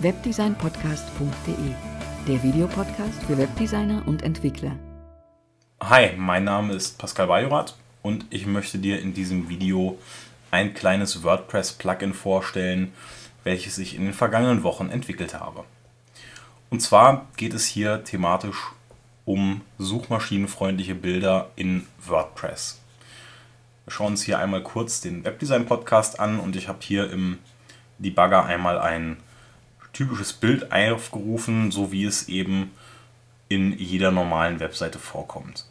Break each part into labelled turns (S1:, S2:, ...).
S1: webdesignpodcast.de, der Videopodcast für Webdesigner und Entwickler.
S2: Hi, mein Name ist Pascal Bajorath und ich möchte dir in diesem Video ein kleines WordPress-Plugin vorstellen, welches ich in den vergangenen Wochen entwickelt habe. Und zwar geht es hier thematisch um suchmaschinenfreundliche Bilder in WordPress. Wir schauen uns hier einmal kurz den Webdesign Podcast an und ich habe hier im Debugger einmal ein typisches Bild aufgerufen, so wie es eben in jeder normalen Webseite vorkommt.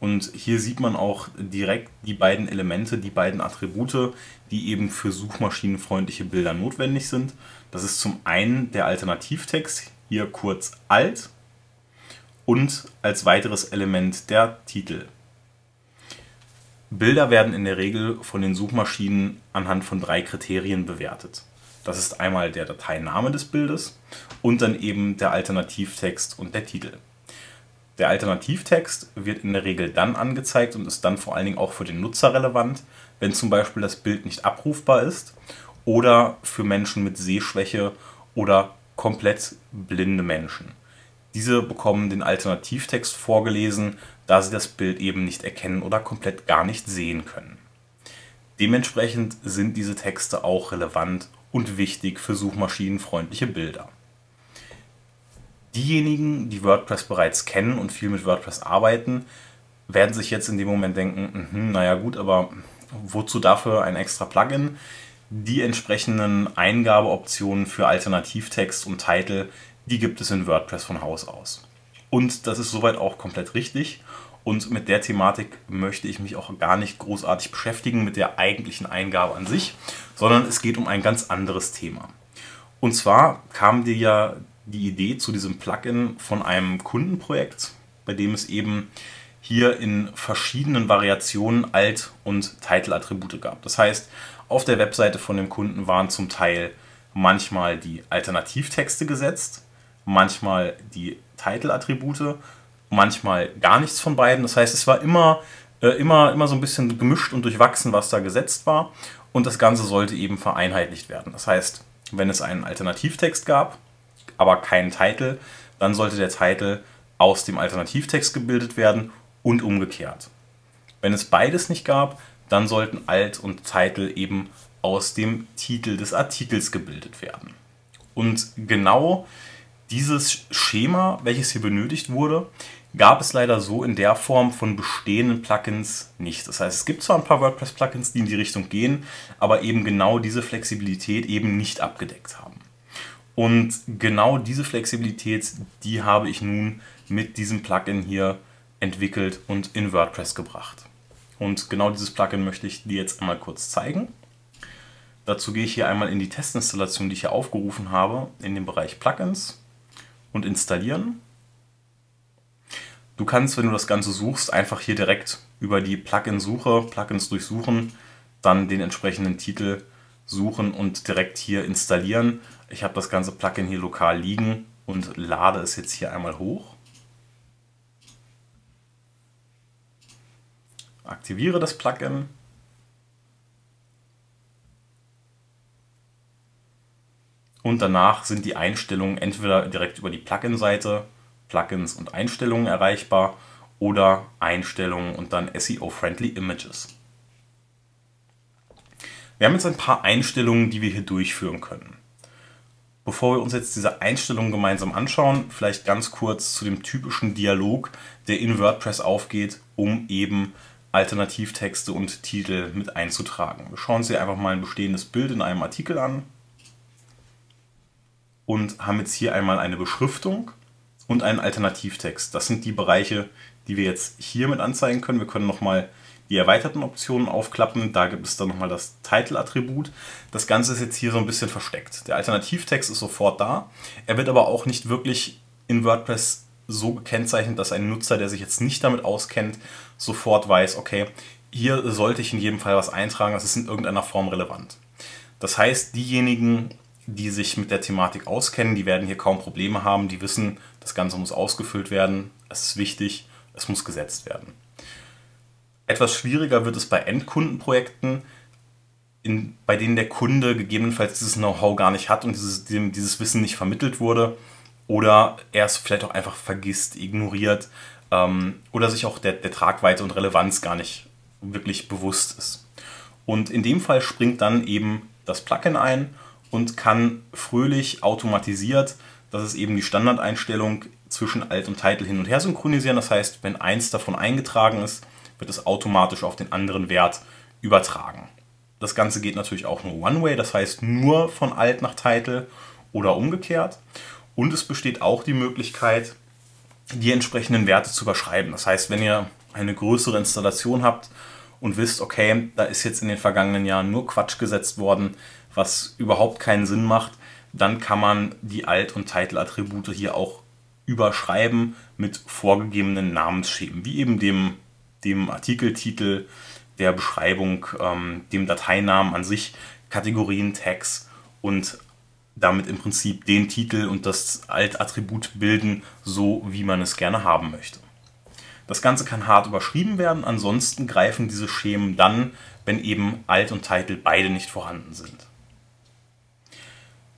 S2: Und hier sieht man auch direkt die beiden Elemente, die beiden Attribute, die eben für suchmaschinenfreundliche Bilder notwendig sind. Das ist zum einen der Alternativtext, hier kurz alt, und als weiteres Element der Titel. Bilder werden in der Regel von den Suchmaschinen anhand von drei Kriterien bewertet. Das ist einmal der Dateiname des Bildes und dann eben der Alternativtext und der Titel. Der Alternativtext wird in der Regel dann angezeigt und ist dann vor allen Dingen auch für den Nutzer relevant, wenn zum Beispiel das Bild nicht abrufbar ist oder für Menschen mit Sehschwäche oder komplett blinde Menschen. Diese bekommen den Alternativtext vorgelesen, da sie das Bild eben nicht erkennen oder komplett gar nicht sehen können. Dementsprechend sind diese Texte auch relevant und wichtig für suchmaschinenfreundliche Bilder. Diejenigen, die WordPress bereits kennen und viel mit WordPress arbeiten, werden sich jetzt in dem Moment denken, mh, naja gut, aber wozu dafür ein extra Plugin? Die entsprechenden Eingabeoptionen für Alternativtext und Titel, die gibt es in WordPress von Haus aus. Und das ist soweit auch komplett richtig. Und mit der Thematik möchte ich mich auch gar nicht großartig beschäftigen mit der eigentlichen Eingabe an sich, sondern es geht um ein ganz anderes Thema. Und zwar kam dir ja die Idee zu diesem Plugin von einem Kundenprojekt, bei dem es eben hier in verschiedenen Variationen Alt- und Title-Attribute gab. Das heißt, auf der Webseite von dem Kunden waren zum Teil manchmal die Alternativtexte gesetzt, manchmal die Title-Attribute, manchmal gar nichts von beiden. Das heißt, es war immer, äh, immer, immer so ein bisschen gemischt und durchwachsen, was da gesetzt war. Und das Ganze sollte eben vereinheitlicht werden. Das heißt, wenn es einen Alternativtext gab, aber keinen Titel, dann sollte der Titel aus dem Alternativtext gebildet werden und umgekehrt. Wenn es beides nicht gab, dann sollten Alt und Titel eben aus dem Titel des Artikels gebildet werden. Und genau dieses Schema, welches hier benötigt wurde, gab es leider so in der Form von bestehenden Plugins nicht. Das heißt, es gibt zwar ein paar WordPress-Plugins, die in die Richtung gehen, aber eben genau diese Flexibilität eben nicht abgedeckt haben. Und genau diese Flexibilität, die habe ich nun mit diesem Plugin hier entwickelt und in WordPress gebracht. Und genau dieses Plugin möchte ich dir jetzt einmal kurz zeigen. Dazu gehe ich hier einmal in die Testinstallation, die ich hier aufgerufen habe, in den Bereich Plugins und installieren. Du kannst, wenn du das Ganze suchst, einfach hier direkt über die Plugin-Suche, Plugins durchsuchen, dann den entsprechenden Titel suchen und direkt hier installieren. Ich habe das ganze Plugin hier lokal liegen und lade es jetzt hier einmal hoch. Aktiviere das Plugin. Und danach sind die Einstellungen entweder direkt über die Plugin-Seite, Plugins und Einstellungen erreichbar oder Einstellungen und dann SEO-Friendly Images. Wir haben jetzt ein paar Einstellungen, die wir hier durchführen können. Bevor wir uns jetzt diese Einstellungen gemeinsam anschauen, vielleicht ganz kurz zu dem typischen Dialog, der in WordPress aufgeht, um eben Alternativtexte und Titel mit einzutragen. Wir schauen uns hier einfach mal ein bestehendes Bild in einem Artikel an und haben jetzt hier einmal eine Beschriftung und einen Alternativtext. Das sind die Bereiche, die wir jetzt hier mit anzeigen können. Wir können nochmal die erweiterten Optionen aufklappen. Da gibt es dann nochmal das Title-Attribut. Das Ganze ist jetzt hier so ein bisschen versteckt. Der Alternativtext ist sofort da. Er wird aber auch nicht wirklich in WordPress so gekennzeichnet, dass ein Nutzer, der sich jetzt nicht damit auskennt, sofort weiß, okay, hier sollte ich in jedem Fall was eintragen, das ist in irgendeiner Form relevant. Das heißt, diejenigen, die sich mit der Thematik auskennen, die werden hier kaum Probleme haben, die wissen, das Ganze muss ausgefüllt werden, es ist wichtig, es muss gesetzt werden. Etwas schwieriger wird es bei Endkundenprojekten. in, bei denen der Kunde gegebenenfalls dieses Know-how gar nicht hat und dieses, dem, dieses Wissen nicht vermittelt wurde oder er es vielleicht auch einfach vergisst, ignoriert ähm, oder sich auch der, der Tragweite und Relevanz gar nicht wirklich bewusst ist. Und in dem Fall springt dann eben das Plugin ein und kann fröhlich automatisiert, das ist eben die Standardeinstellung, zwischen Alt und Title hin und her synchronisieren. Das heißt, wenn eins davon eingetragen ist, wird es automatisch auf den anderen Wert übertragen. Das Ganze geht natürlich auch nur One-Way, das heißt nur von Alt nach Title oder umgekehrt. Und es besteht auch die Möglichkeit, die entsprechenden Werte zu überschreiben. Das heißt, wenn ihr eine größere Installation habt und wisst, okay, da ist jetzt in den vergangenen Jahren nur Quatsch gesetzt worden, was überhaupt keinen Sinn macht, dann kann man die Alt- und Title-Attribute hier auch überschreiben mit vorgegebenen Namensschemen, wie eben dem, dem Artikeltitel, der Beschreibung, ähm, dem Dateinamen an sich, Kategorien, Tags und damit im Prinzip den Titel und das Alt-Attribut bilden, so wie man es gerne haben möchte. Das Ganze kann hart überschrieben werden, ansonsten greifen diese Schemen dann, wenn eben Alt und Titel beide nicht vorhanden sind.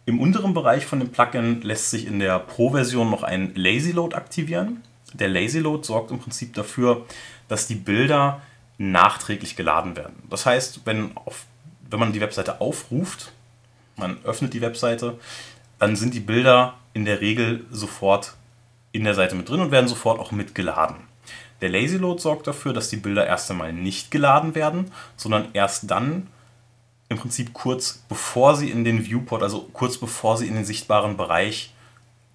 S2: Im unteren Bereich von dem Plugin lässt sich in der Pro-Version noch ein Lazy Load aktivieren. Der Lazy Load sorgt im Prinzip dafür, dass die Bilder nachträglich geladen werden. Das heißt, wenn, auf, wenn man die Webseite aufruft, man öffnet die Webseite, dann sind die Bilder in der Regel sofort in der Seite mit drin und werden sofort auch mitgeladen. Der Lazy Load sorgt dafür, dass die Bilder erst einmal nicht geladen werden, sondern erst dann, im Prinzip kurz bevor sie in den Viewport, also kurz bevor sie in den sichtbaren Bereich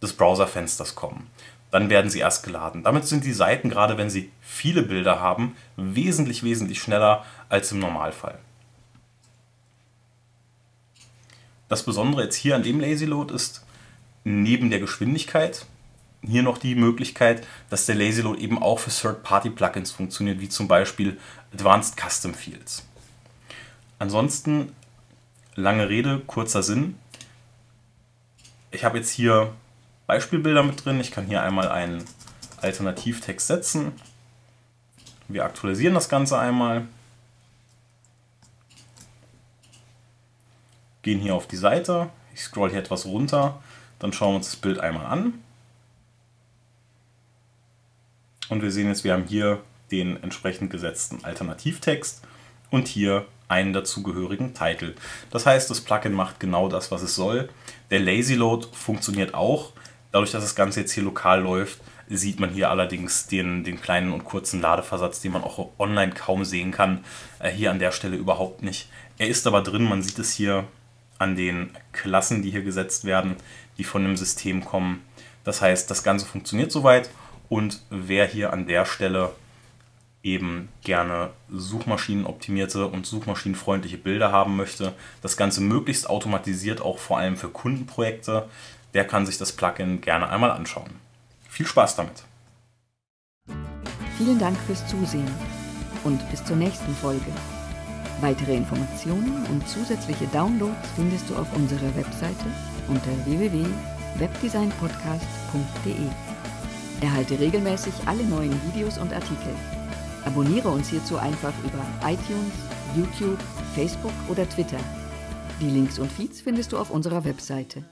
S2: des Browserfensters kommen. Dann werden sie erst geladen. Damit sind die Seiten, gerade wenn sie viele Bilder haben, wesentlich, wesentlich schneller als im Normalfall. Das Besondere jetzt hier an dem Lazy Load ist, neben der Geschwindigkeit, hier noch die Möglichkeit, dass der Lazy Load eben auch für Third-Party-Plugins funktioniert, wie zum Beispiel Advanced Custom Fields. Ansonsten, lange Rede, kurzer Sinn. Ich habe jetzt hier Beispielbilder mit drin. Ich kann hier einmal einen Alternativtext setzen. Wir aktualisieren das Ganze einmal. Gehen hier auf die Seite. Ich scroll hier etwas runter. Dann schauen wir uns das Bild einmal an. Und wir sehen jetzt, wir haben hier den entsprechend gesetzten Alternativtext und hier einen dazugehörigen Titel. Das heißt, das Plugin macht genau das, was es soll. Der Lazy Load funktioniert auch. Dadurch, dass das Ganze jetzt hier lokal läuft, sieht man hier allerdings den, den kleinen und kurzen Ladeversatz, den man auch online kaum sehen kann. Äh, hier an der Stelle überhaupt nicht. Er ist aber drin, man sieht es hier an den Klassen, die hier gesetzt werden, die von dem System kommen. Das heißt, das Ganze funktioniert soweit und wer hier an der Stelle eben gerne suchmaschinenoptimierte und suchmaschinenfreundliche Bilder haben möchte, das Ganze möglichst automatisiert, auch vor allem für Kundenprojekte, der kann sich das Plugin gerne einmal anschauen. Viel Spaß damit!
S1: Vielen Dank fürs Zusehen und bis zur nächsten Folge. Weitere Informationen und zusätzliche Downloads findest du auf unserer Webseite unter www.webdesignpodcast.de. Erhalte regelmäßig alle neuen Videos und Artikel. Abonniere uns hierzu einfach über iTunes, YouTube, Facebook oder Twitter. Die Links und Feeds findest du auf unserer Webseite.